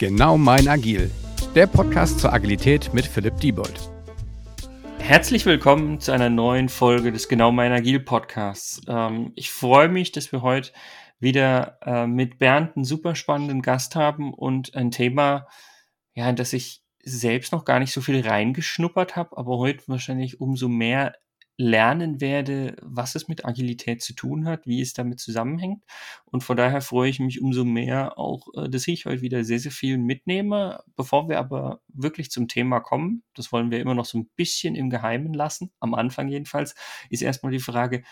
Genau mein Agil, der Podcast zur Agilität mit Philipp Diebold. Herzlich willkommen zu einer neuen Folge des Genau mein Agil Podcasts. Ähm, ich freue mich, dass wir heute wieder äh, mit Bernd einen super spannenden Gast haben und ein Thema, ja, das ich selbst noch gar nicht so viel reingeschnuppert habe, aber heute wahrscheinlich umso mehr lernen werde, was es mit Agilität zu tun hat, wie es damit zusammenhängt. Und von daher freue ich mich umso mehr auch, äh, dass ich heute wieder sehr, sehr viel mitnehme. Bevor wir aber wirklich zum Thema kommen, das wollen wir immer noch so ein bisschen im Geheimen lassen, am Anfang jedenfalls, ist erstmal die Frage,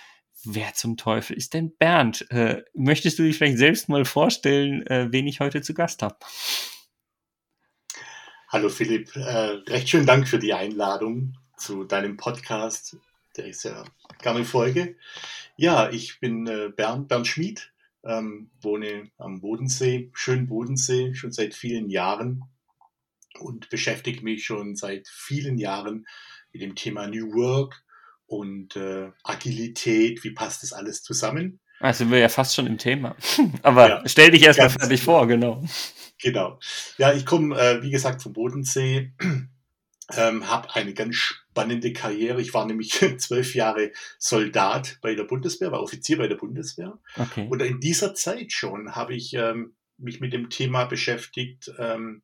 wer zum Teufel ist denn Bernd? Äh, möchtest du dich vielleicht selbst mal vorstellen, äh, wen ich heute zu Gast habe? Hallo Philipp, äh, recht schönen Dank für die Einladung zu deinem Podcast der ich sehr gerne folge. Ja, ich bin äh, Bernd, Bernd Schmid, ähm, wohne am Bodensee, schönen Bodensee, schon seit vielen Jahren und beschäftige mich schon seit vielen Jahren mit dem Thema New Work und äh, Agilität. Wie passt das alles zusammen? Also sind wir ja fast schon im Thema. Aber ja, stell dich erstmal fertig vor, genau. Genau. Ja, ich komme, äh, wie gesagt, vom Bodensee, ähm, habe eine ganz spannende Karriere. Ich war nämlich zwölf Jahre Soldat bei der Bundeswehr, war Offizier bei der Bundeswehr. Okay. Und in dieser Zeit schon habe ich ähm, mich mit dem Thema beschäftigt, ähm,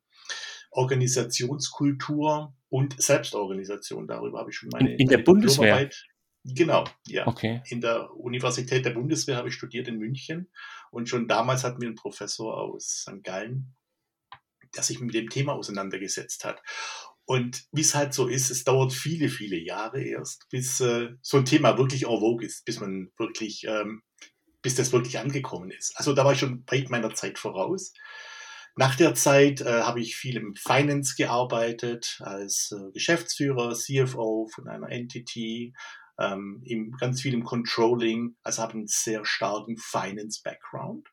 Organisationskultur und Selbstorganisation. Darüber habe ich schon meine in, in der Bundeswehr. Genau, ja. Okay. In der Universität der Bundeswehr habe ich studiert in München und schon damals hatten wir einen Professor aus St. Gallen, der sich mit dem Thema auseinandergesetzt hat. Und wie es halt so ist, es dauert viele, viele Jahre erst, bis äh, so ein Thema wirklich en vogue ist, bis man wirklich, ähm, bis das wirklich angekommen ist. Also da war ich schon weit meiner Zeit voraus. Nach der Zeit äh, habe ich viel im Finance gearbeitet, als äh, Geschäftsführer, CFO von einer Entity, ähm, im, ganz viel im Controlling, also habe einen sehr starken Finance-Background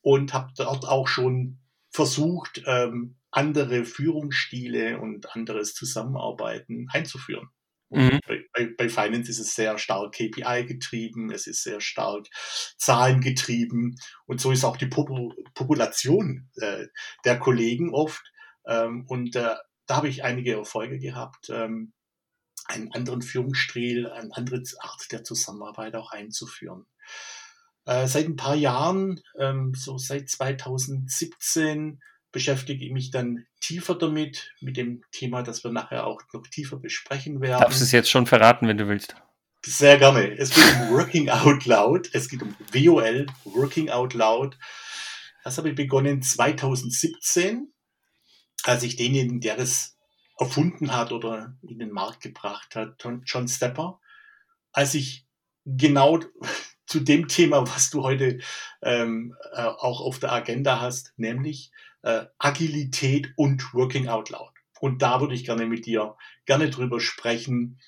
und habe dort auch schon versucht, ähm, andere Führungsstile und anderes Zusammenarbeiten einzuführen. Mhm. Bei, bei, Finance ist es sehr stark KPI getrieben, es ist sehr stark Zahlen getrieben und so ist auch die Popul Population äh, der Kollegen oft. Ähm, und äh, da habe ich einige Erfolge gehabt, ähm, einen anderen Führungsstil, eine andere Art der Zusammenarbeit auch einzuführen. Äh, seit ein paar Jahren, ähm, so seit 2017, beschäftige ich mich dann tiefer damit, mit dem Thema, das wir nachher auch noch tiefer besprechen werden. Darfst du es jetzt schon verraten, wenn du willst? Sehr gerne. Es geht um Working Out Loud. Es geht um WOL, Working Out Loud. Das habe ich begonnen 2017, als ich denjenigen, der das erfunden hat oder in den Markt gebracht hat, John Stepper, als ich genau zu dem Thema, was du heute ähm, äh, auch auf der Agenda hast, nämlich äh, Agilität und Working Out Loud. Und da würde ich gerne mit dir gerne drüber sprechen,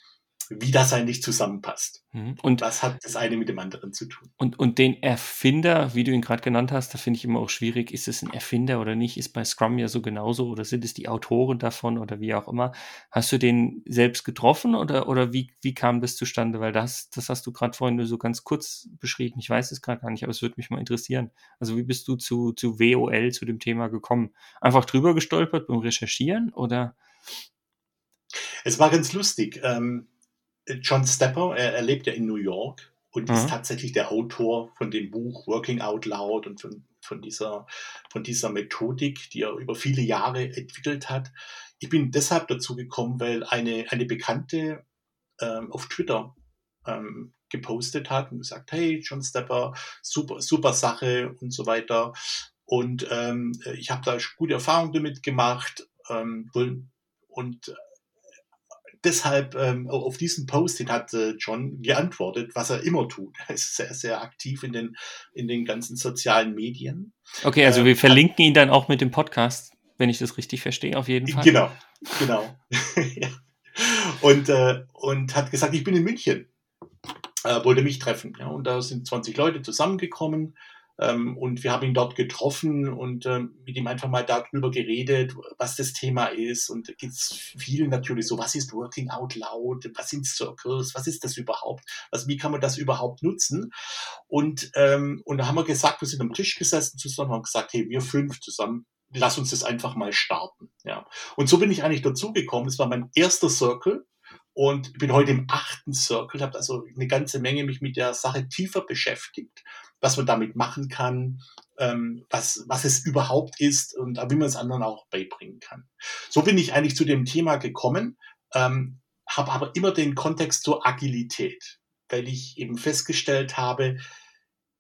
wie das eigentlich zusammenpasst. Mhm. Und was hat das eine mit dem anderen zu tun? Und, und den Erfinder, wie du ihn gerade genannt hast, da finde ich immer auch schwierig, ist es ein Erfinder oder nicht? Ist bei Scrum ja so genauso oder sind es die Autoren davon oder wie auch immer? Hast du den selbst getroffen oder, oder wie, wie kam das zustande? Weil das, das hast du gerade vorhin nur so ganz kurz beschrieben. Ich weiß es gerade gar nicht, aber es würde mich mal interessieren. Also wie bist du zu, zu WOL, zu dem Thema gekommen? Einfach drüber gestolpert beim Recherchieren oder? Es war ganz lustig. Ähm John Stepper, er, er lebt ja in New York und mhm. ist tatsächlich der Autor von dem Buch Working Out Loud und von, von, dieser, von dieser Methodik, die er über viele Jahre entwickelt hat. Ich bin deshalb dazu gekommen, weil eine, eine Bekannte ähm, auf Twitter ähm, gepostet hat und gesagt, hey, John Stepper, super, super Sache und so weiter. Und ähm, ich habe da gute Erfahrungen damit gemacht ähm, und deshalb ähm, auf diesen Post hat äh, John geantwortet, was er immer tut. Er ist sehr, sehr aktiv in den, in den ganzen sozialen Medien. Okay, also wir ähm, verlinken ihn dann auch mit dem Podcast, wenn ich das richtig verstehe, auf jeden Fall. Genau, genau. ja. und, äh, und hat gesagt, ich bin in München, äh, wollte mich treffen. Ja, und da sind 20 Leute zusammengekommen. Ähm, und wir haben ihn dort getroffen und ähm, mit ihm einfach mal darüber geredet, was das Thema ist. Und da geht es viel natürlich so, was ist Working Out Loud, was sind Circles, was ist das überhaupt, was, wie kann man das überhaupt nutzen? Und, ähm, und da haben wir gesagt, wir sind am Tisch gesessen zusammen, haben gesagt, hey, wir fünf zusammen lass uns das einfach mal starten. Ja. Und so bin ich eigentlich dazugekommen. Es war mein erster Circle und bin heute im achten Circle, habe also eine ganze Menge mich mit der Sache tiefer beschäftigt, was man damit machen kann, ähm, was, was es überhaupt ist und wie man es anderen auch beibringen kann. So bin ich eigentlich zu dem Thema gekommen, ähm, habe aber immer den Kontext zur Agilität, weil ich eben festgestellt habe,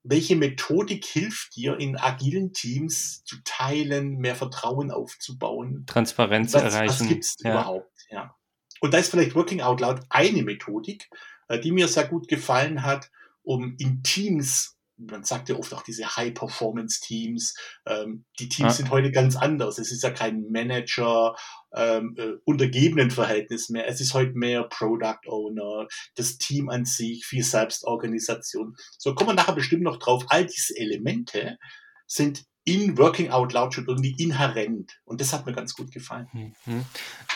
welche Methodik hilft dir, in agilen Teams zu teilen, mehr Vertrauen aufzubauen? Transparenz was, erreichen. Was gibt's ja. überhaupt? Ja. Und da ist vielleicht Working Out Loud eine Methodik, äh, die mir sehr gut gefallen hat, um in Teams man sagt ja oft auch diese High-Performance-Teams. Ähm, die Teams ja. sind heute ganz anders. Es ist ja kein Manager, ähm, äh, untergebenen Verhältnis mehr. Es ist heute mehr Product Owner, das Team an sich, viel Selbstorganisation. So kommen wir nachher bestimmt noch drauf. All diese Elemente sind in Working Out Loud schon irgendwie inhärent. Und das hat mir ganz gut gefallen. Mhm.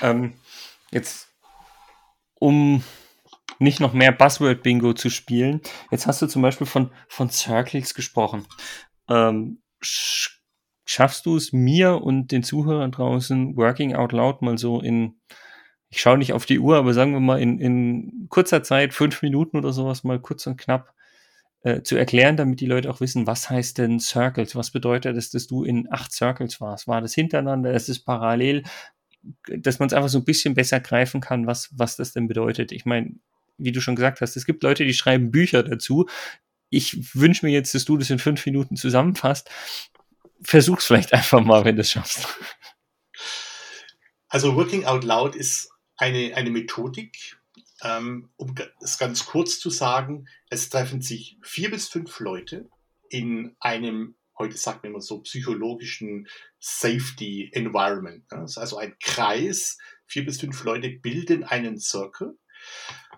Ähm, jetzt, um nicht noch mehr Buzzword-Bingo zu spielen. Jetzt hast du zum Beispiel von, von Circles gesprochen. Ähm, schaffst du es mir und den Zuhörern draußen Working Out Loud mal so in, ich schaue nicht auf die Uhr, aber sagen wir mal in, in kurzer Zeit, fünf Minuten oder sowas, mal kurz und knapp äh, zu erklären, damit die Leute auch wissen, was heißt denn Circles? Was bedeutet es, dass du in acht Circles warst? War das hintereinander? Ist es parallel? Dass man es einfach so ein bisschen besser greifen kann, was, was das denn bedeutet. Ich meine, wie du schon gesagt hast, es gibt Leute, die schreiben Bücher dazu. Ich wünsche mir jetzt, dass du das in fünf Minuten zusammenfasst. Versuch's vielleicht einfach mal, wenn du es schaffst. Also Working Out Loud ist eine, eine Methodik, ähm, um es ganz kurz zu sagen, es treffen sich vier bis fünf Leute in einem, heute sagt man immer so, psychologischen Safety Environment. Ist also ein Kreis, vier bis fünf Leute bilden einen Circle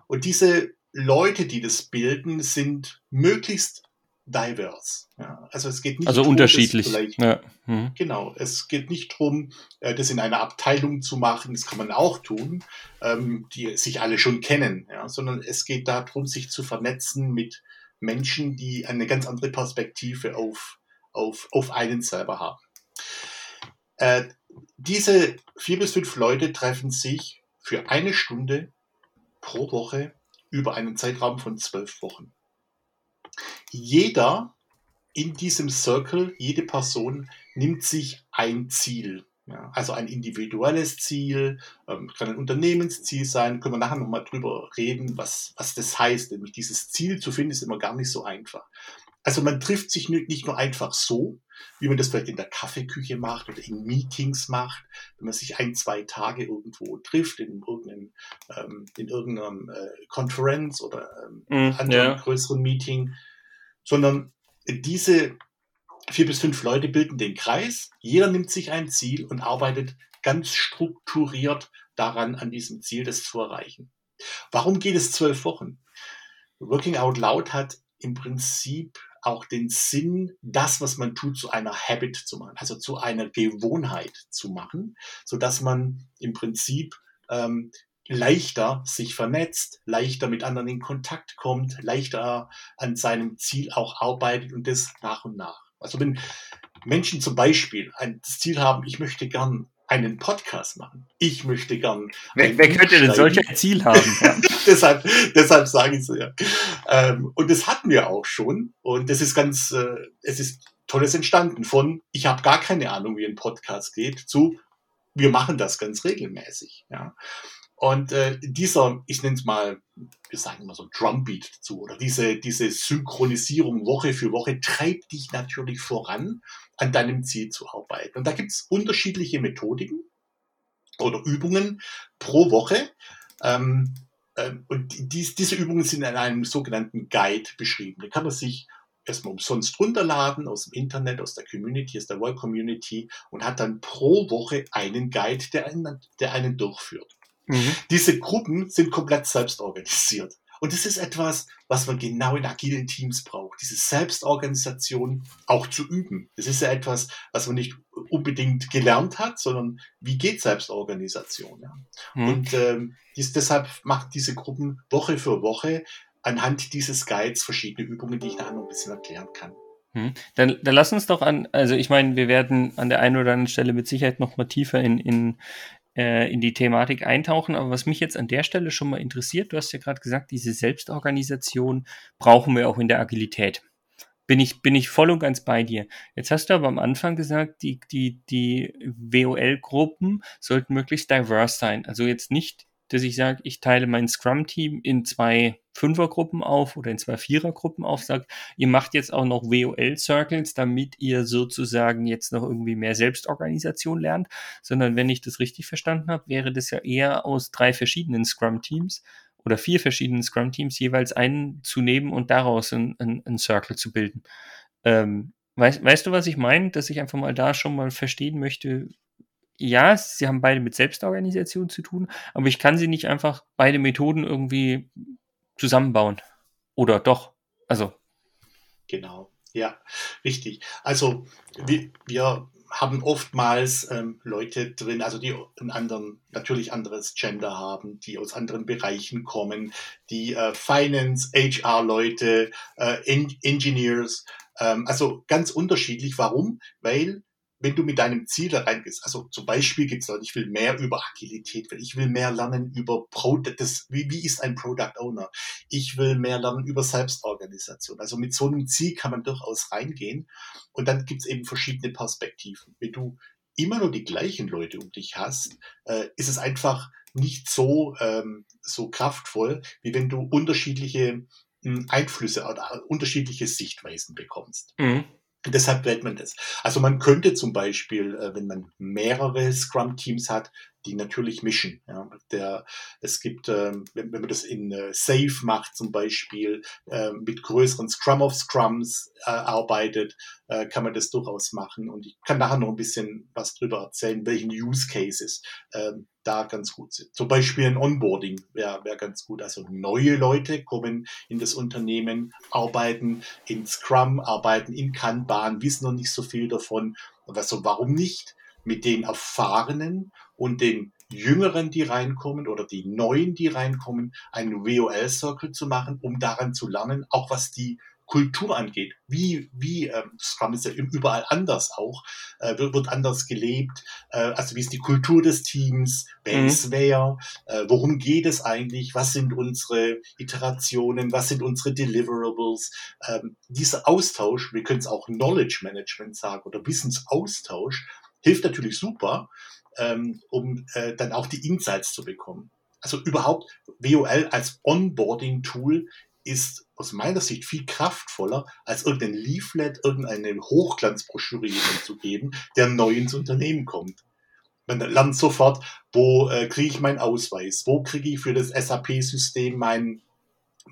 und diese Leute, die das bilden, sind möglichst diverse. Ja, also es geht nicht also unterschiedlich. Ja. Mhm. Genau, es geht nicht darum, äh, das in einer Abteilung zu machen, das kann man auch tun, ähm, die sich alle schon kennen, ja, sondern es geht darum, sich zu vernetzen mit Menschen, die eine ganz andere Perspektive auf, auf, auf einen selber haben. Äh, diese vier bis fünf Leute treffen sich für eine Stunde pro Woche über einen Zeitraum von zwölf Wochen. Jeder in diesem Circle, jede Person nimmt sich ein Ziel. Ja, also ein individuelles Ziel, ähm, kann ein Unternehmensziel sein, können wir nachher nochmal drüber reden, was, was das heißt. Nämlich dieses Ziel zu finden, ist immer gar nicht so einfach. Also man trifft sich nicht nur einfach so, wie man das vielleicht in der Kaffeeküche macht oder in Meetings macht, wenn man sich ein, zwei Tage irgendwo trifft, in irgendeinem, ähm, in irgendeinem äh, Konferenz oder ähm, mm, anderen ja. größeren Meeting, sondern diese vier bis fünf Leute bilden den Kreis, jeder nimmt sich ein Ziel und arbeitet ganz strukturiert daran, an diesem Ziel das zu erreichen. Warum geht es zwölf Wochen? Working Out Loud hat im Prinzip auch den Sinn, das, was man tut, zu einer Habit zu machen, also zu einer Gewohnheit zu machen, so dass man im Prinzip ähm, leichter sich vernetzt, leichter mit anderen in Kontakt kommt, leichter an seinem Ziel auch arbeitet und das nach und nach. Also wenn Menschen zum Beispiel ein Ziel haben, ich möchte gern einen Podcast machen. Ich möchte gern. Wer, wer könnte denn solch ein Ziel haben? deshalb, deshalb sage ich so, ja. Ähm, und das hatten wir auch schon. Und das ist ganz, äh, es ist Tolles entstanden von, ich habe gar keine Ahnung, wie ein Podcast geht, zu, wir machen das ganz regelmäßig. Ja. Und äh, dieser, ich nenne es mal, wir sagen immer so Drumbeat dazu, oder diese, diese Synchronisierung Woche für Woche treibt dich natürlich voran, an deinem Ziel zu arbeiten. Und da gibt es unterschiedliche Methodiken oder Übungen pro Woche. Ähm, ähm, und dies, diese Übungen sind in einem sogenannten Guide beschrieben. Da kann man sich erstmal umsonst runterladen aus dem Internet, aus der Community, aus der World Community und hat dann pro Woche einen Guide, der einen, der einen durchführt. Mhm. Diese Gruppen sind komplett selbst organisiert. Und das ist etwas, was man genau in agilen Teams braucht. Diese Selbstorganisation auch zu üben. Das ist ja etwas, was man nicht unbedingt gelernt hat, sondern wie geht Selbstorganisation. Ja? Mhm. Und ähm, dies, deshalb macht diese Gruppen Woche für Woche anhand dieses Guides verschiedene Übungen, die ich nachher noch ein bisschen erklären kann. Hm. Dann, dann lass uns doch an, also ich meine, wir werden an der einen oder anderen Stelle mit Sicherheit noch mal tiefer in, in, äh, in die Thematik eintauchen, aber was mich jetzt an der Stelle schon mal interessiert, du hast ja gerade gesagt, diese Selbstorganisation brauchen wir auch in der Agilität. Bin ich, bin ich voll und ganz bei dir. Jetzt hast du aber am Anfang gesagt, die, die, die WOL-Gruppen sollten möglichst diverse sein. Also jetzt nicht dass ich sage, ich teile mein Scrum-Team in zwei Fünfergruppen auf oder in zwei Vierergruppen auf, sagt, ihr macht jetzt auch noch WOL-Circles, damit ihr sozusagen jetzt noch irgendwie mehr Selbstorganisation lernt, sondern wenn ich das richtig verstanden habe, wäre das ja eher aus drei verschiedenen Scrum-Teams oder vier verschiedenen Scrum-Teams jeweils einen zu nehmen und daraus einen, einen, Circle zu bilden. Ähm, weißt, weißt du, was ich meine? Dass ich einfach mal da schon mal verstehen möchte, ja, sie haben beide mit Selbstorganisation zu tun, aber ich kann sie nicht einfach beide Methoden irgendwie zusammenbauen. Oder doch? Also. Genau, ja, richtig. Also wir, wir haben oftmals ähm, Leute drin, also die einen anderen, natürlich anderes Gender haben, die aus anderen Bereichen kommen, die äh, Finance, HR-Leute, äh, en Engineers, ähm, also ganz unterschiedlich. Warum? Weil wenn du mit deinem Ziel da reingehst, also zum Beispiel gibt es Leute, ich will mehr über Agilität, ich will mehr lernen über Product, das, wie, wie ist ein Product Owner? Ich will mehr lernen über Selbstorganisation. Also mit so einem Ziel kann man durchaus reingehen. Und dann gibt es eben verschiedene Perspektiven. Wenn du immer nur die gleichen Leute um dich hast, äh, ist es einfach nicht so, ähm, so kraftvoll, wie wenn du unterschiedliche mh, hm, Einflüsse oder unterschiedliche Sichtweisen bekommst. Mhm. Deshalb wählt man das. Also man könnte zum Beispiel, äh, wenn man mehrere Scrum-Teams hat, die natürlich mischen. Ja. Der, es gibt, ähm, wenn, wenn man das in äh, Safe macht zum Beispiel, äh, mit größeren Scrum of Scrums äh, arbeitet, äh, kann man das durchaus machen. Und ich kann nachher noch ein bisschen was drüber erzählen, welchen Use Cases ähm, da ganz gut sind. Zum Beispiel ein Onboarding wäre wär ganz gut. Also neue Leute kommen in das Unternehmen, arbeiten in Scrum, arbeiten in Kanban, wissen noch nicht so viel davon. Also warum nicht mit den Erfahrenen und den Jüngeren, die reinkommen oder die Neuen, die reinkommen, einen WOL-Circle zu machen, um daran zu lernen, auch was die Kultur angeht. Wie, wie ähm, Scrum ist ja überall anders auch, äh, wird, wird anders gelebt. Äh, also wie ist die Kultur des Teams? Wer mhm. ist wer? Äh, worum geht es eigentlich? Was sind unsere Iterationen? Was sind unsere Deliverables? Ähm, dieser Austausch, wir können es auch Knowledge Management sagen oder Wissensaustausch, hilft natürlich super, ähm, um äh, dann auch die Insights zu bekommen. Also überhaupt WOL als Onboarding-Tool ist aus meiner Sicht viel kraftvoller, als irgendein Leaflet, irgendeine Hochglanzbroschüre zu geben, der neu ins Unternehmen kommt. Man lernt sofort, wo äh, kriege ich meinen Ausweis, wo kriege ich für das SAP-System mein,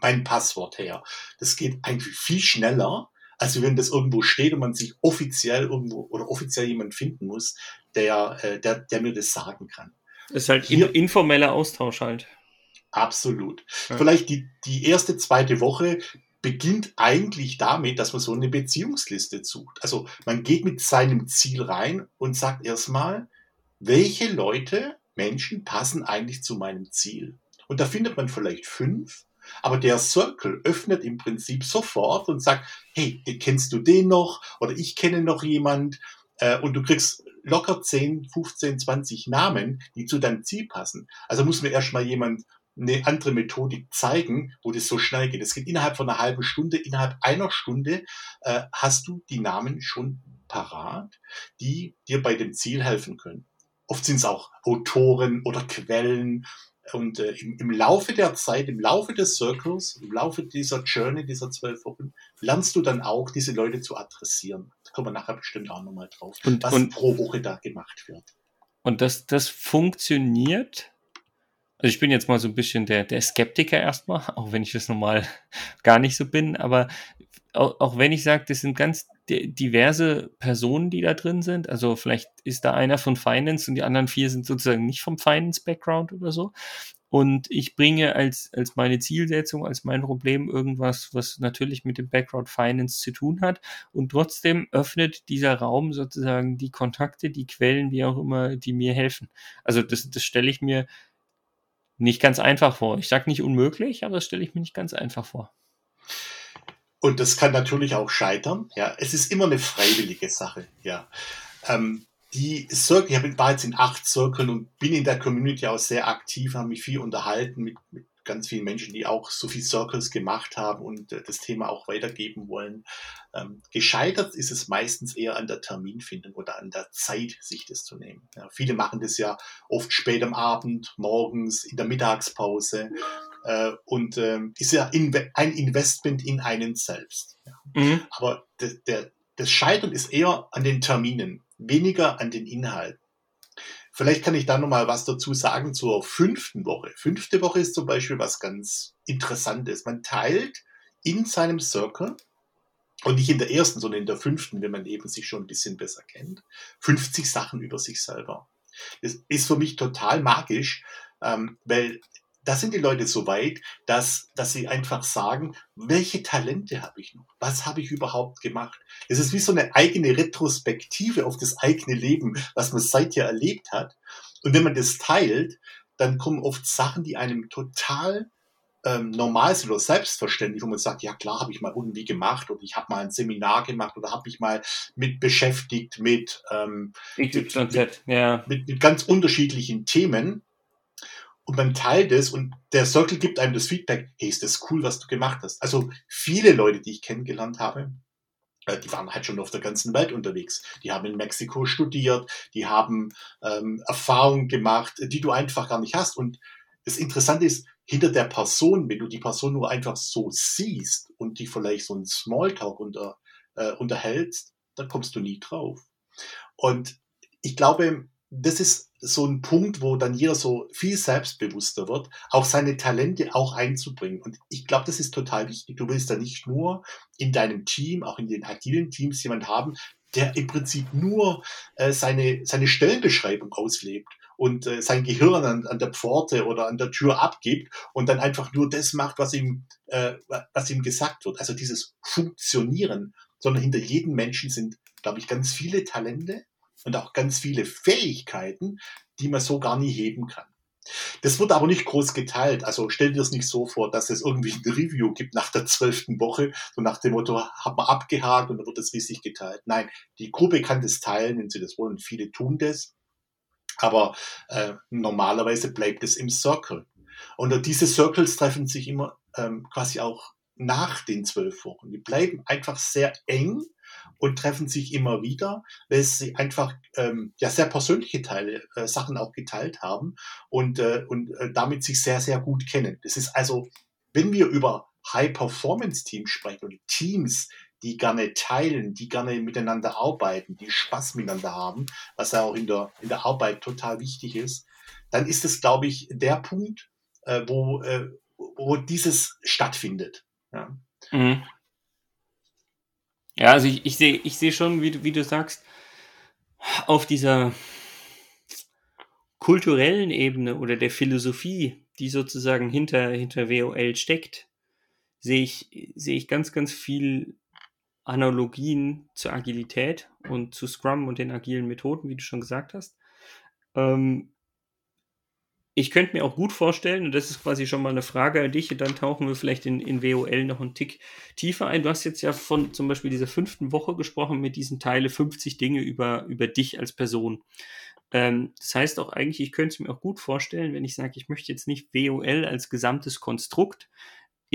mein Passwort her. Das geht eigentlich viel schneller, als wenn das irgendwo steht und man sich offiziell irgendwo oder offiziell jemand finden muss, der, äh, der, der mir das sagen kann. Das ist halt Hier, informeller Austausch halt. Absolut. Ja. Vielleicht die, die erste, zweite Woche beginnt eigentlich damit, dass man so eine Beziehungsliste sucht. Also man geht mit seinem Ziel rein und sagt erstmal, welche Leute, Menschen passen eigentlich zu meinem Ziel. Und da findet man vielleicht fünf, aber der Circle öffnet im Prinzip sofort und sagt, hey, kennst du den noch? Oder ich kenne noch jemand. Äh, und du kriegst locker 10, 15, 20 Namen, die zu deinem Ziel passen. Also muss mir erstmal jemand eine andere Methodik zeigen, wo das so schnell geht. Es geht innerhalb von einer halben Stunde, innerhalb einer Stunde äh, hast du die Namen schon parat, die dir bei dem Ziel helfen können. Oft sind es auch Autoren oder Quellen und äh, im, im, Laufe der Zeit, im Laufe des Circles, im Laufe dieser Journey, dieser zwölf Wochen, lernst du dann auch, diese Leute zu adressieren. Da kommen wir nachher bestimmt auch nochmal drauf, und, was und, pro Woche da gemacht wird. Und das, das funktioniert. Also ich bin jetzt mal so ein bisschen der, der Skeptiker erstmal, auch wenn ich das normal gar nicht so bin, aber auch, auch wenn ich sage, das sind ganz diverse Personen, die da drin sind. Also vielleicht ist da einer von Finance und die anderen vier sind sozusagen nicht vom Finance-Background oder so. Und ich bringe als, als meine Zielsetzung, als mein Problem irgendwas, was natürlich mit dem Background Finance zu tun hat. Und trotzdem öffnet dieser Raum sozusagen die Kontakte, die Quellen, wie auch immer, die mir helfen. Also das, das stelle ich mir nicht ganz einfach vor. Ich sage nicht unmöglich, aber das stelle ich mir nicht ganz einfach vor. Und das kann natürlich auch scheitern. Ja, es ist immer eine freiwillige Sache. Ja, ähm, die Circle, ich war jetzt in acht Circles und bin in der Community auch sehr aktiv, habe mich viel unterhalten mit, mit ganz vielen Menschen, die auch so viel Circles gemacht haben und äh, das Thema auch weitergeben wollen. Ähm, gescheitert ist es meistens eher an der Terminfindung oder an der Zeit, sich das zu nehmen. Ja, viele machen das ja oft spät am Abend, morgens, in der Mittagspause äh, und äh, ist ja inve ein Investment in einen selbst. Ja. Mhm. Aber der, der, das Scheitern ist eher an den Terminen, weniger an den Inhalten. Vielleicht kann ich da nochmal was dazu sagen zur fünften Woche. Fünfte Woche ist zum Beispiel was ganz Interessantes. Man teilt in seinem Circle und nicht in der ersten, sondern in der fünften, wenn man eben sich schon ein bisschen besser kennt, 50 Sachen über sich selber. Das ist für mich total magisch, ähm, weil da sind die Leute so weit, dass, dass sie einfach sagen, welche Talente habe ich noch? Was habe ich überhaupt gemacht? Es ist wie so eine eigene Retrospektive auf das eigene Leben, was man seither erlebt hat. Und wenn man das teilt, dann kommen oft Sachen, die einem total ähm, normal sind oder selbstverständlich, wo man sagt, ja klar, habe ich mal irgendwie gemacht oder ich habe mal ein Seminar gemacht oder habe mich mal mit beschäftigt mit, ähm, mit, mit, ja. mit, mit ganz unterschiedlichen Themen und man teilt es und der Circle gibt einem das Feedback, hey, ist das cool, was du gemacht hast. Also viele Leute, die ich kennengelernt habe, äh, die waren halt schon auf der ganzen Welt unterwegs. Die haben in Mexiko studiert, die haben ähm, Erfahrungen gemacht, die du einfach gar nicht hast. Und das Interessante ist, hinter der Person, wenn du die Person nur einfach so siehst und die vielleicht so ein Smalltalk unter, äh, unterhältst, dann kommst du nie drauf. Und ich glaube, das ist so ein Punkt, wo dann jeder so viel selbstbewusster wird, auch seine Talente auch einzubringen. Und ich glaube, das ist total wichtig. Du willst da nicht nur in deinem Team, auch in den agilen Teams jemand haben, der im Prinzip nur äh, seine, seine Stellenbeschreibung auslebt und äh, sein Gehirn an, an der Pforte oder an der Tür abgibt und dann einfach nur das macht, was ihm, äh, was ihm gesagt wird. Also dieses Funktionieren, sondern hinter jedem Menschen sind, glaube ich, ganz viele Talente und auch ganz viele Fähigkeiten, die man so gar nie heben kann. Das wird aber nicht groß geteilt. Also stell dir es nicht so vor, dass es irgendwie ein Review gibt nach der zwölften Woche, so nach dem Motto, hat man abgehakt und dann wird es riesig geteilt. Nein, die Gruppe kann das teilen, wenn sie das wollen. Viele tun das. Aber äh, normalerweise bleibt es im Circle. Und diese Circles treffen sich immer ähm, quasi auch nach den zwölf Wochen. Die bleiben einfach sehr eng und treffen sich immer wieder, weil sie einfach ähm, ja sehr persönliche Teile, äh, Sachen auch geteilt haben und, äh, und äh, damit sich sehr, sehr gut kennen. Das ist also, wenn wir über High-Performance-Teams sprechen oder Teams, die gerne teilen, die gerne miteinander arbeiten, die Spaß miteinander haben, was ja auch in der, in der Arbeit total wichtig ist, dann ist es, glaube ich, der Punkt, äh, wo, äh, wo dieses stattfindet. Ja. Mhm. Ja, also ich, ich sehe ich seh schon, wie du, wie du sagst, auf dieser kulturellen Ebene oder der Philosophie, die sozusagen hinter, hinter WOL steckt, sehe ich, sehe ich ganz, ganz viel Analogien zur Agilität und zu Scrum und den agilen Methoden, wie du schon gesagt hast. Ähm, ich könnte mir auch gut vorstellen, und das ist quasi schon mal eine Frage an dich, dann tauchen wir vielleicht in, in WOL noch einen Tick tiefer ein. Du hast jetzt ja von zum Beispiel dieser fünften Woche gesprochen mit diesen Teile 50 Dinge über, über dich als Person. Ähm, das heißt auch eigentlich, ich könnte es mir auch gut vorstellen, wenn ich sage, ich möchte jetzt nicht WOL als gesamtes Konstrukt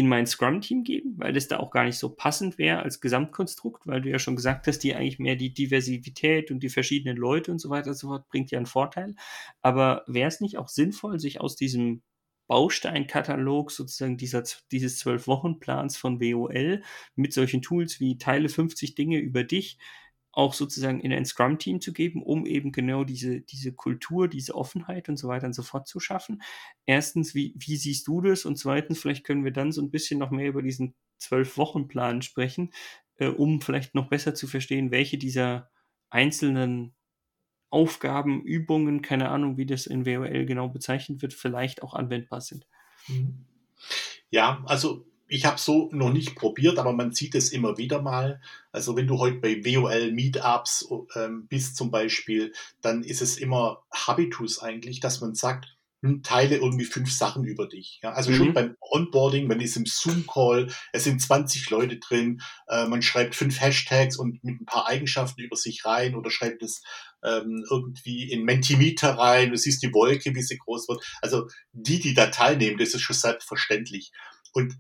in mein Scrum-Team geben, weil das da auch gar nicht so passend wäre als Gesamtkonstrukt, weil du ja schon gesagt hast, die eigentlich mehr die Diversität und die verschiedenen Leute und so weiter und so fort bringt ja einen Vorteil. Aber wäre es nicht auch sinnvoll, sich aus diesem Bausteinkatalog sozusagen dieser, dieses Zwölf-Wochen-Plans von WOL mit solchen Tools wie Teile 50 Dinge über dich auch sozusagen in ein Scrum-Team zu geben, um eben genau diese, diese Kultur, diese Offenheit und so weiter und so fort zu schaffen. Erstens, wie, wie siehst du das? Und zweitens, vielleicht können wir dann so ein bisschen noch mehr über diesen Zwölf-Wochen-Plan sprechen, äh, um vielleicht noch besser zu verstehen, welche dieser einzelnen Aufgaben, Übungen, keine Ahnung, wie das in WOL genau bezeichnet wird, vielleicht auch anwendbar sind. Mhm. Ja, also ich habe so noch nicht probiert, aber man sieht es immer wieder mal. Also wenn du heute bei WOL Meetups ähm, bist zum Beispiel, dann ist es immer Habitus eigentlich, dass man sagt, hm, teile irgendwie fünf Sachen über dich. Ja, also mhm. schon beim Onboarding, man ist im Zoom-Call, es sind 20 Leute drin, äh, man schreibt fünf Hashtags und mit ein paar Eigenschaften über sich rein oder schreibt es ähm, irgendwie in Mentimeter rein, du siehst die Wolke, wie sie groß wird. Also die, die da teilnehmen, das ist schon selbstverständlich. Und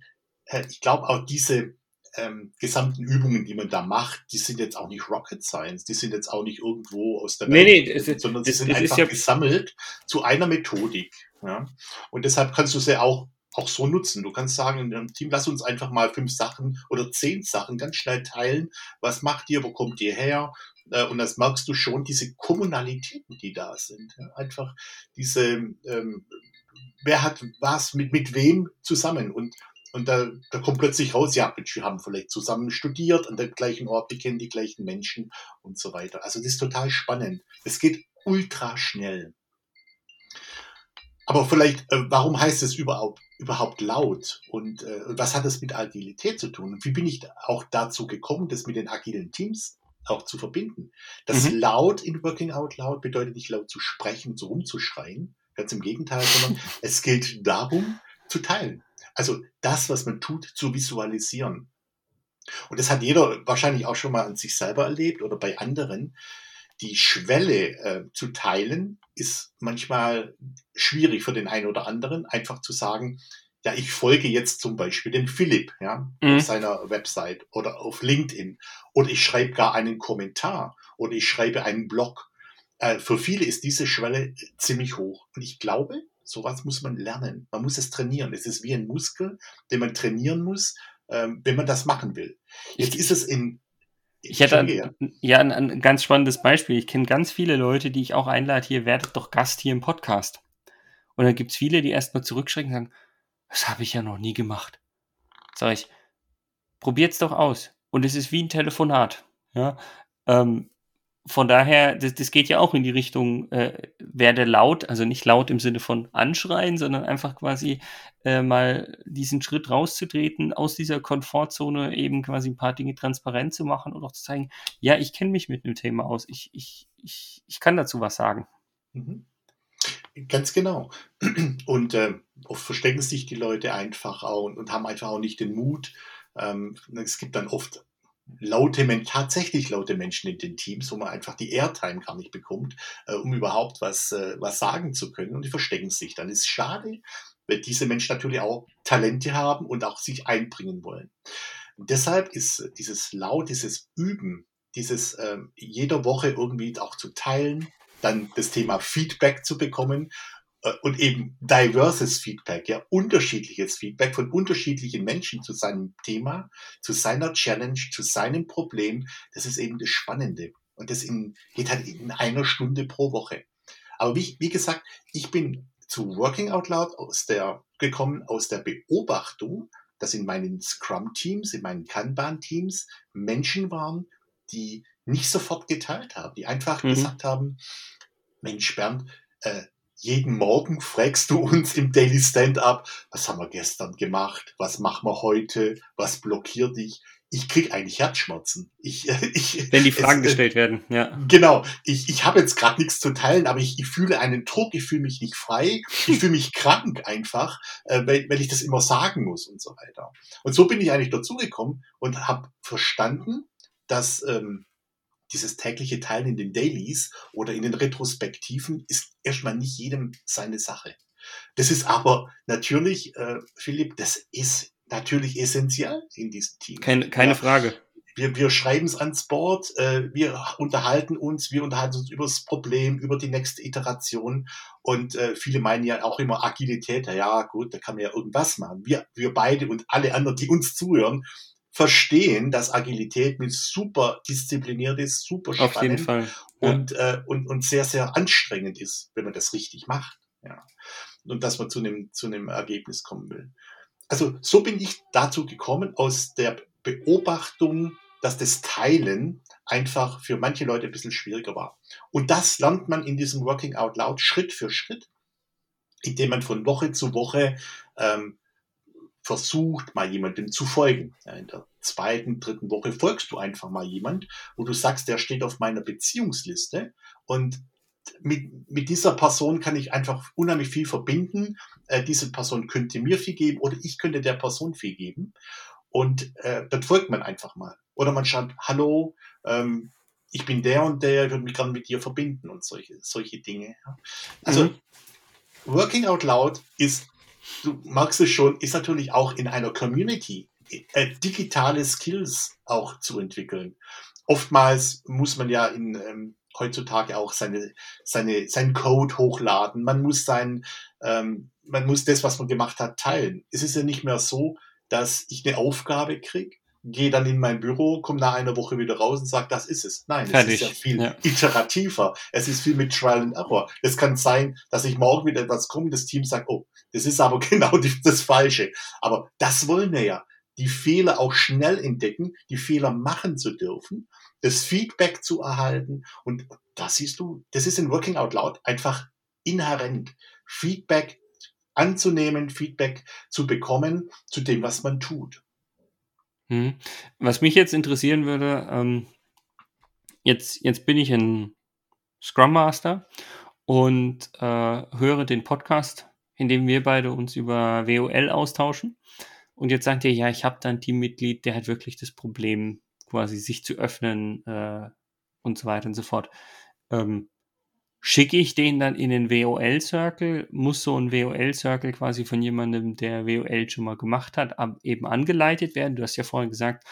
ich glaube auch diese ähm, gesamten Übungen, die man da macht, die sind jetzt auch nicht Rocket Science, die sind jetzt auch nicht irgendwo aus der Welt, nee, nee, sondern sie sind einfach ja gesammelt zu einer Methodik. Ja? Und deshalb kannst du sie auch auch so nutzen. Du kannst sagen, im Team, lass uns einfach mal fünf Sachen oder zehn Sachen ganz schnell teilen. Was macht ihr? Wo kommt ihr her? Äh, und das merkst du schon, diese Kommunalitäten, die da sind. Einfach diese, ähm, wer hat was mit, mit wem zusammen? Und und da, da kommt plötzlich raus, ja, wir haben vielleicht zusammen studiert an dem gleichen Ort, wir kennen die gleichen Menschen und so weiter. Also das ist total spannend. Es geht ultra schnell. Aber vielleicht, äh, warum heißt es überhaupt, überhaupt laut? Und äh, was hat das mit Agilität zu tun? Und wie bin ich auch dazu gekommen, das mit den agilen Teams auch zu verbinden? Das mhm. laut in Working Out Loud bedeutet nicht laut zu sprechen, so rumzuschreien. Ganz im Gegenteil, sondern es gilt darum, zu teilen. Also das, was man tut, zu visualisieren. Und das hat jeder wahrscheinlich auch schon mal an sich selber erlebt oder bei anderen. Die Schwelle äh, zu teilen ist manchmal schwierig für den einen oder anderen, einfach zu sagen, ja, ich folge jetzt zum Beispiel dem Philipp, ja, mhm. auf seiner Website oder auf LinkedIn oder ich schreibe gar einen Kommentar oder ich schreibe einen Blog. Äh, für viele ist diese Schwelle ziemlich hoch. Und ich glaube, Sowas muss man lernen. Man muss es trainieren. Es ist wie ein Muskel, den man trainieren muss, ähm, wenn man das machen will. Jetzt ich, ist es in. Ich hätte ein, ja ein, ein, ganz spannendes Beispiel. Ich kenne ganz viele Leute, die ich auch einlade, hier werdet doch Gast hier im Podcast. Und dann gibt es viele, die erstmal zurückschrecken und sagen, das habe ich ja noch nie gemacht. Sag ich, probiert's doch aus. Und es ist wie ein Telefonat. Ja, ähm, von daher, das, das geht ja auch in die Richtung, äh, werde laut, also nicht laut im Sinne von anschreien, sondern einfach quasi äh, mal diesen Schritt rauszutreten, aus dieser Komfortzone eben quasi ein paar Dinge transparent zu machen und auch zu zeigen, ja, ich kenne mich mit dem Thema aus, ich, ich, ich, ich kann dazu was sagen. Mhm. Ganz genau. Und äh, oft verstecken sich die Leute einfach auch und, und haben einfach auch nicht den Mut. Ähm, es gibt dann oft laute, tatsächlich laute Menschen in den Teams, wo man einfach die Airtime gar nicht bekommt, äh, um überhaupt was, äh, was sagen zu können und die verstecken sich. Dann ist es schade, weil diese Menschen natürlich auch Talente haben und auch sich einbringen wollen. Und deshalb ist dieses Laut, dieses Üben, dieses äh, jeder Woche irgendwie auch zu teilen, dann das Thema Feedback zu bekommen äh, und eben diverses Feedback, ja, unterschiedliches Feedback von unterschiedlichen Menschen zu seinem Thema, zu seiner Challenge, zu seinem Problem, das ist eben das Spannende. Und das in, geht halt in einer Stunde pro Woche. Aber wie, wie gesagt, ich bin zu Working Out Loud aus der, gekommen aus der Beobachtung, dass in meinen Scrum-Teams, in meinen Kanban-Teams Menschen waren, die nicht sofort geteilt haben, die einfach mhm. gesagt haben, Mensch Bernd, äh, jeden Morgen fragst du uns im Daily Stand-up, was haben wir gestern gemacht, was machen wir heute, was blockiert dich? Ich krieg eigentlich Herzschmerzen. Ich, ich, Wenn die Fragen es, äh, gestellt werden, ja. Genau. Ich, ich habe jetzt gerade nichts zu teilen, aber ich, ich fühle einen Druck, ich fühle mich nicht frei, ich fühle mich krank einfach, äh, weil, weil ich das immer sagen muss und so weiter. Und so bin ich eigentlich dazugekommen und habe verstanden, dass ähm, dieses tägliche Teilen in den Dailies oder in den Retrospektiven ist erstmal nicht jedem seine Sache. Das ist aber natürlich, äh, Philipp, das ist natürlich essentiell in diesem Team. Keine, keine ja, Frage. Wir, wir schreiben es ans Board, äh, wir unterhalten uns, wir unterhalten uns über das Problem, über die nächste Iteration und äh, viele meinen ja auch immer Agilität, ja gut, da kann man ja irgendwas machen. Wir, wir beide und alle anderen, die uns zuhören, verstehen, dass Agilität mit super diszipliniert ist, super spannend Auf jeden Fall. Ja. Und, äh, und, und sehr, sehr anstrengend ist, wenn man das richtig macht. Ja. Und dass man zu einem, zu einem Ergebnis kommen will. Also so bin ich dazu gekommen, aus der Beobachtung, dass das Teilen einfach für manche Leute ein bisschen schwieriger war. Und das lernt man in diesem Working Out Loud Schritt für Schritt, indem man von Woche zu Woche ähm, versucht, mal jemandem zu folgen. in der zweiten, dritten Woche folgst du einfach mal jemand, wo du sagst, der steht auf meiner Beziehungsliste und mit, mit dieser Person kann ich einfach unheimlich viel verbinden. Äh, diese Person könnte mir viel geben oder ich könnte der Person viel geben. Und äh, dann folgt man einfach mal. Oder man schreibt, hallo, ähm, ich bin der und der, ich würde mich gerne mit dir verbinden und solche, solche Dinge. Also mhm. Working Out Loud ist, du magst es schon, ist natürlich auch in einer Community äh, digitale Skills auch zu entwickeln. Oftmals muss man ja in ähm, heutzutage auch seine, seine, seinen Code hochladen. Man muss sein, ähm, man muss das, was man gemacht hat, teilen. Es ist ja nicht mehr so, dass ich eine Aufgabe kriege, gehe dann in mein Büro, komme nach einer Woche wieder raus und sage, das ist es. Nein, Fertig. es ist ja viel ja. iterativer. Es ist viel mit Trial and Error. Es kann sein, dass ich morgen wieder etwas komme, das Team sagt, oh, das ist aber genau das Falsche. Aber das wollen wir ja. Die Fehler auch schnell entdecken, die Fehler machen zu dürfen, das Feedback zu erhalten. Und das siehst du, das ist in Working Out Loud einfach inhärent. Feedback anzunehmen, Feedback zu bekommen zu dem, was man tut. Hm. Was mich jetzt interessieren würde, ähm, jetzt, jetzt bin ich ein Scrum Master und äh, höre den Podcast, in dem wir beide uns über WOL austauschen. Und jetzt sagt ihr, ja, ich habe da ein Teammitglied, der hat wirklich das Problem, quasi sich zu öffnen äh, und so weiter und so fort. Ähm, Schicke ich den dann in den WOL-Circle? Muss so ein WOL-Circle quasi von jemandem, der WOL schon mal gemacht hat, eben angeleitet werden? Du hast ja vorhin gesagt,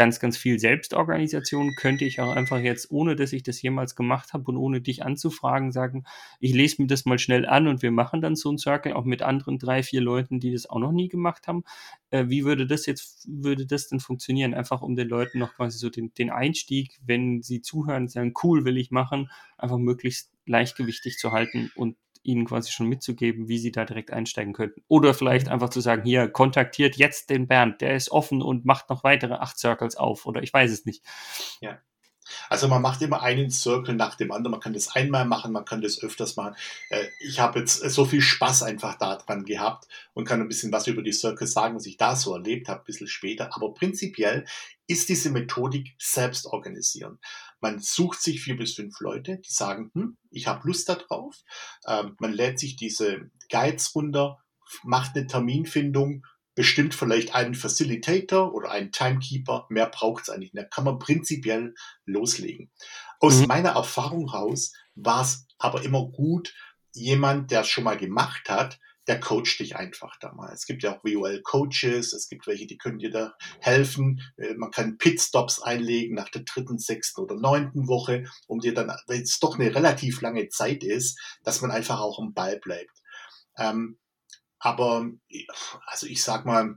ganz, ganz viel Selbstorganisation könnte ich auch einfach jetzt, ohne dass ich das jemals gemacht habe und ohne dich anzufragen, sagen, ich lese mir das mal schnell an und wir machen dann so ein Circle auch mit anderen drei, vier Leuten, die das auch noch nie gemacht haben. Äh, wie würde das jetzt, würde das denn funktionieren? Einfach um den Leuten noch quasi so den, den Einstieg, wenn sie zuhören, sagen, cool, will ich machen, einfach möglichst leichtgewichtig zu halten und ihnen quasi schon mitzugeben, wie sie da direkt einsteigen könnten. Oder vielleicht mhm. einfach zu sagen, hier, kontaktiert jetzt den Bernd, der ist offen und macht noch weitere acht Circles auf oder ich weiß es nicht. Ja. Also man macht immer einen Circle nach dem anderen. Man kann das einmal machen, man kann das öfters machen. Äh, ich habe jetzt so viel Spaß einfach daran gehabt und kann ein bisschen was über die Circle sagen, was ich da so erlebt habe, ein bisschen später. Aber prinzipiell ist diese Methodik selbst organisieren. Man sucht sich vier bis fünf Leute, die sagen, hm, ich habe Lust darauf. Ähm, man lädt sich diese Guides runter, macht eine Terminfindung, bestimmt vielleicht einen Facilitator oder einen Timekeeper. Mehr braucht es eigentlich nicht. Da kann man prinzipiell loslegen. Aus mhm. meiner Erfahrung raus war es aber immer gut, jemand, der es schon mal gemacht hat, der coacht dich einfach da mal. Es gibt ja auch WOL-Coaches, es gibt welche, die können dir da helfen. Äh, man kann Pitstops einlegen nach der dritten, sechsten oder neunten Woche, um dir dann, wenn es doch eine relativ lange Zeit ist, dass man einfach auch am Ball bleibt. Ähm, aber, also ich sag mal,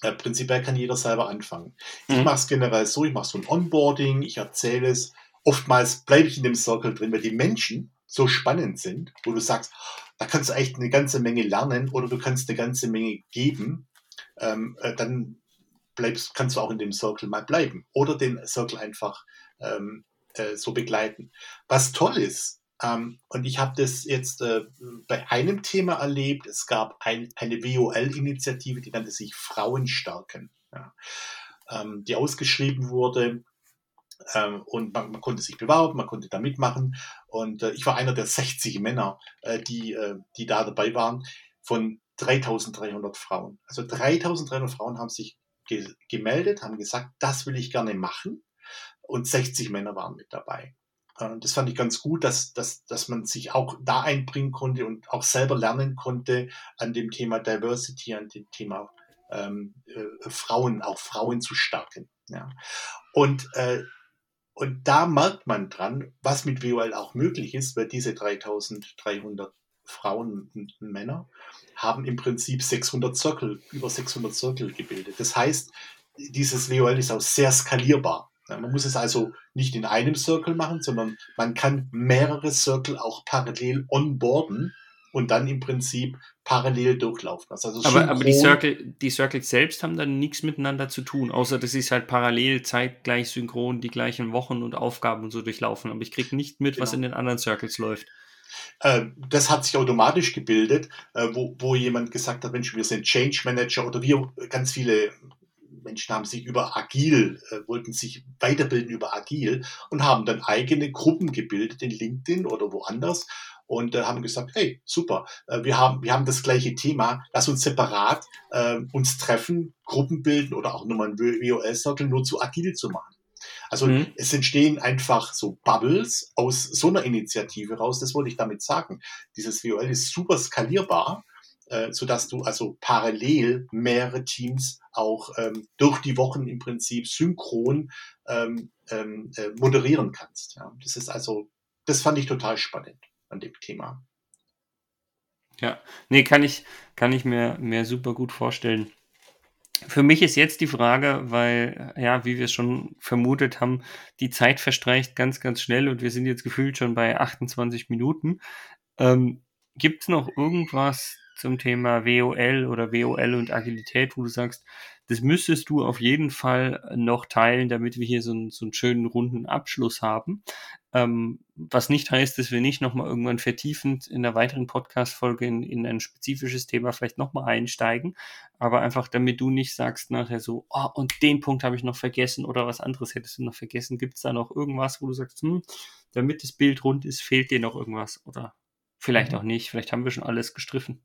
äh, prinzipiell kann jeder selber anfangen. Mhm. Ich mache es generell so, ich mache so ein Onboarding, ich erzähle es. Oftmals bleibe ich in dem Circle drin, weil die Menschen so spannend sind, wo du sagst, da kannst du echt eine ganze Menge lernen oder du kannst eine ganze Menge geben, ähm, äh, dann bleibst, kannst du auch in dem Circle mal bleiben oder den Circle einfach ähm, äh, so begleiten. Was toll ist, ähm, und ich habe das jetzt äh, bei einem Thema erlebt, es gab ein, eine WOL-Initiative, die nannte sich Frauen stärken, ja, ähm, die ausgeschrieben wurde. Ähm, und man, man, konnte sich bewerben, man konnte da mitmachen. Und äh, ich war einer der 60 Männer, äh, die, äh, die da dabei waren, von 3300 Frauen. Also 3300 Frauen haben sich ge gemeldet, haben gesagt, das will ich gerne machen. Und 60 Männer waren mit dabei. Äh, das fand ich ganz gut, dass, dass, dass man sich auch da einbringen konnte und auch selber lernen konnte an dem Thema Diversity, an dem Thema ähm, äh, Frauen, auch Frauen zu stärken. Ja. Und äh, und da merkt man dran, was mit WOL auch möglich ist, weil diese 3300 Frauen und Männer haben im Prinzip 600 Circle, über 600 Circle gebildet. Das heißt, dieses WOL ist auch sehr skalierbar. Man muss es also nicht in einem Circle machen, sondern man kann mehrere Circle auch parallel onboarden und dann im Prinzip parallel durchlaufen. Also aber, aber die, Circle, die Circles selbst haben dann nichts miteinander zu tun, außer dass sie halt parallel zeitgleich synchron die gleichen Wochen und Aufgaben und so durchlaufen. Aber ich kriege nicht mit, genau. was in den anderen Circles läuft. Äh, das hat sich automatisch gebildet, äh, wo, wo jemand gesagt hat, Mensch, wir sind Change Manager oder wir, ganz viele Menschen haben sich über Agil, äh, wollten sich weiterbilden über Agil und haben dann eigene Gruppen gebildet in LinkedIn oder woanders und äh, haben gesagt, hey, super, äh, wir, haben, wir haben das gleiche Thema, lass uns separat äh, uns treffen, Gruppen bilden oder auch nochmal ein WOL-Circle nur zu agil zu machen. Also mhm. es entstehen einfach so Bubbles aus so einer Initiative raus, das wollte ich damit sagen. Dieses WOL ist super skalierbar äh, sodass du also parallel mehrere Teams auch ähm, durch die Wochen im Prinzip synchron ähm, ähm, äh, moderieren kannst. Ja. Das ist also, das fand ich total spannend an dem Thema. Ja, nee, kann ich, kann ich mir, mir super gut vorstellen. Für mich ist jetzt die Frage, weil, ja, wie wir es schon vermutet haben, die Zeit verstreicht ganz, ganz schnell und wir sind jetzt gefühlt schon bei 28 Minuten. Ähm, Gibt es noch irgendwas, zum Thema WOL oder WOL und Agilität, wo du sagst, das müsstest du auf jeden Fall noch teilen, damit wir hier so, einen, so einen schönen runden Abschluss haben. Ähm, was nicht heißt, dass wir nicht nochmal irgendwann vertiefend in einer weiteren Podcast-Folge in, in ein spezifisches Thema vielleicht nochmal einsteigen, aber einfach damit du nicht sagst nachher so, oh, und den Punkt habe ich noch vergessen oder was anderes hättest du noch vergessen. Gibt es da noch irgendwas, wo du sagst, hm, damit das Bild rund ist, fehlt dir noch irgendwas oder vielleicht mhm. auch nicht, vielleicht haben wir schon alles gestriffen.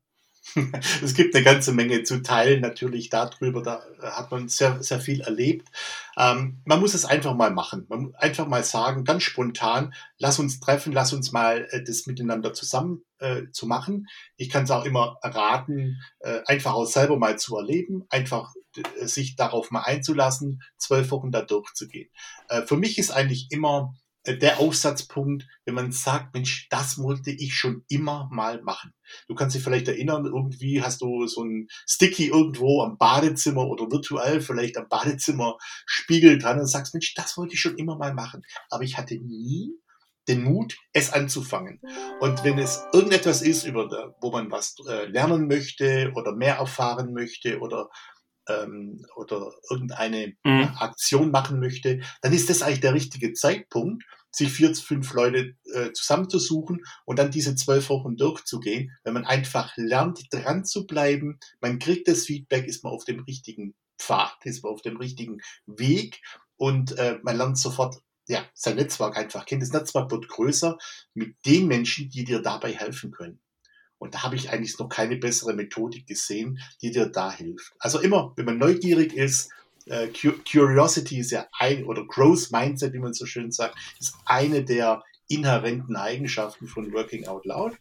es gibt eine ganze Menge zu teilen, natürlich darüber, da hat man sehr, sehr viel erlebt. Ähm, man muss es einfach mal machen. Man muss einfach mal sagen, ganz spontan, lass uns treffen, lass uns mal äh, das miteinander zusammen äh, zu machen. Ich kann es auch immer raten, äh, einfach auch selber mal zu erleben, einfach äh, sich darauf mal einzulassen, zwölf Wochen da durchzugehen. Äh, für mich ist eigentlich immer der Aufsatzpunkt, wenn man sagt, Mensch, das wollte ich schon immer mal machen. Du kannst dich vielleicht erinnern, irgendwie hast du so ein Sticky irgendwo am Badezimmer oder virtuell vielleicht am Badezimmer Spiegel dran und sagst, Mensch, das wollte ich schon immer mal machen. Aber ich hatte nie den Mut, es anzufangen. Und wenn es irgendetwas ist, über wo man was äh, lernen möchte oder mehr erfahren möchte oder ähm, oder irgendeine mhm. Aktion machen möchte, dann ist das eigentlich der richtige Zeitpunkt, sich vier, fünf Leute äh, zusammenzusuchen und dann diese zwölf Wochen durchzugehen. Wenn man einfach lernt, dran zu bleiben, man kriegt das Feedback, ist man auf dem richtigen Pfad, ist man auf dem richtigen Weg und äh, man lernt sofort ja, sein Netzwerk einfach kennen. Das Netzwerk wird größer mit den Menschen, die dir dabei helfen können. Und da habe ich eigentlich noch keine bessere Methodik gesehen, die dir da hilft. Also immer, wenn man neugierig ist, äh, Curiosity ist ja ein, oder Growth Mindset, wie man so schön sagt, ist eine der inhärenten Eigenschaften von Working Out Loud.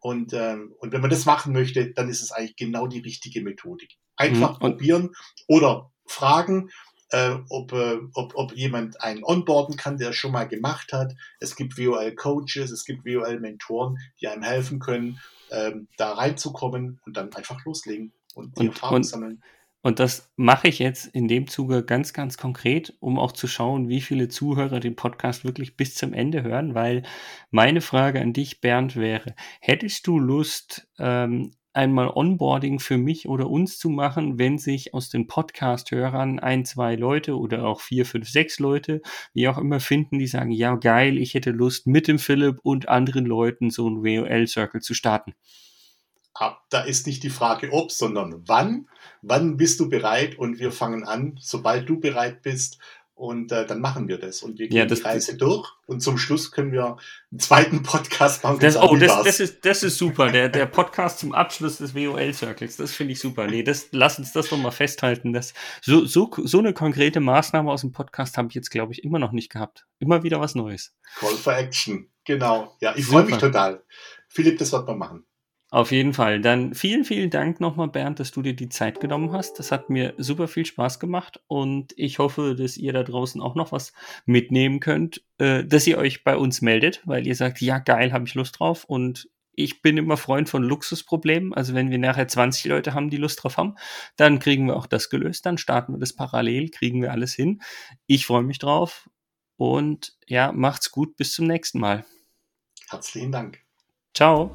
Und, ähm, und wenn man das machen möchte, dann ist es eigentlich genau die richtige Methodik. Einfach mhm. probieren oder fragen, äh, ob, äh, ob, ob jemand einen onboarden kann, der es schon mal gemacht hat. Es gibt WOL-Coaches, es gibt WOL-Mentoren, die einem helfen können ähm, da reinzukommen und dann einfach loslegen und die und, Erfahrung und, sammeln. Und das mache ich jetzt in dem Zuge ganz, ganz konkret, um auch zu schauen, wie viele Zuhörer den Podcast wirklich bis zum Ende hören, weil meine Frage an dich, Bernd, wäre, hättest du Lust, ähm, einmal Onboarding für mich oder uns zu machen, wenn sich aus den Podcast-Hörern ein, zwei Leute oder auch vier, fünf, sechs Leute, wie auch immer finden, die sagen, ja geil, ich hätte Lust mit dem Philipp und anderen Leuten so ein WOL-Circle zu starten. Da ist nicht die Frage ob, sondern wann. Wann bist du bereit? Und wir fangen an, sobald du bereit bist. Und äh, dann machen wir das. Und wir gehen ja, das, die Reise durch. Und zum Schluss können wir einen zweiten Podcast machen. Das, oh, das, das, ist, das ist super. Der, der Podcast zum Abschluss des WOL-Circles. Das finde ich super. Nee, das, lass uns das doch mal festhalten. Dass so, so, so eine konkrete Maßnahme aus dem Podcast habe ich jetzt, glaube ich, immer noch nicht gehabt. Immer wieder was Neues. Call for Action. Genau. Ja, ich freue mich total. Philipp, das wird man machen. Auf jeden Fall. Dann vielen, vielen Dank nochmal, Bernd, dass du dir die Zeit genommen hast. Das hat mir super viel Spaß gemacht und ich hoffe, dass ihr da draußen auch noch was mitnehmen könnt, äh, dass ihr euch bei uns meldet, weil ihr sagt, ja, geil, habe ich Lust drauf und ich bin immer Freund von Luxusproblemen. Also wenn wir nachher 20 Leute haben, die Lust drauf haben, dann kriegen wir auch das gelöst. Dann starten wir das parallel, kriegen wir alles hin. Ich freue mich drauf und ja, macht's gut. Bis zum nächsten Mal. Herzlichen Dank. Ciao.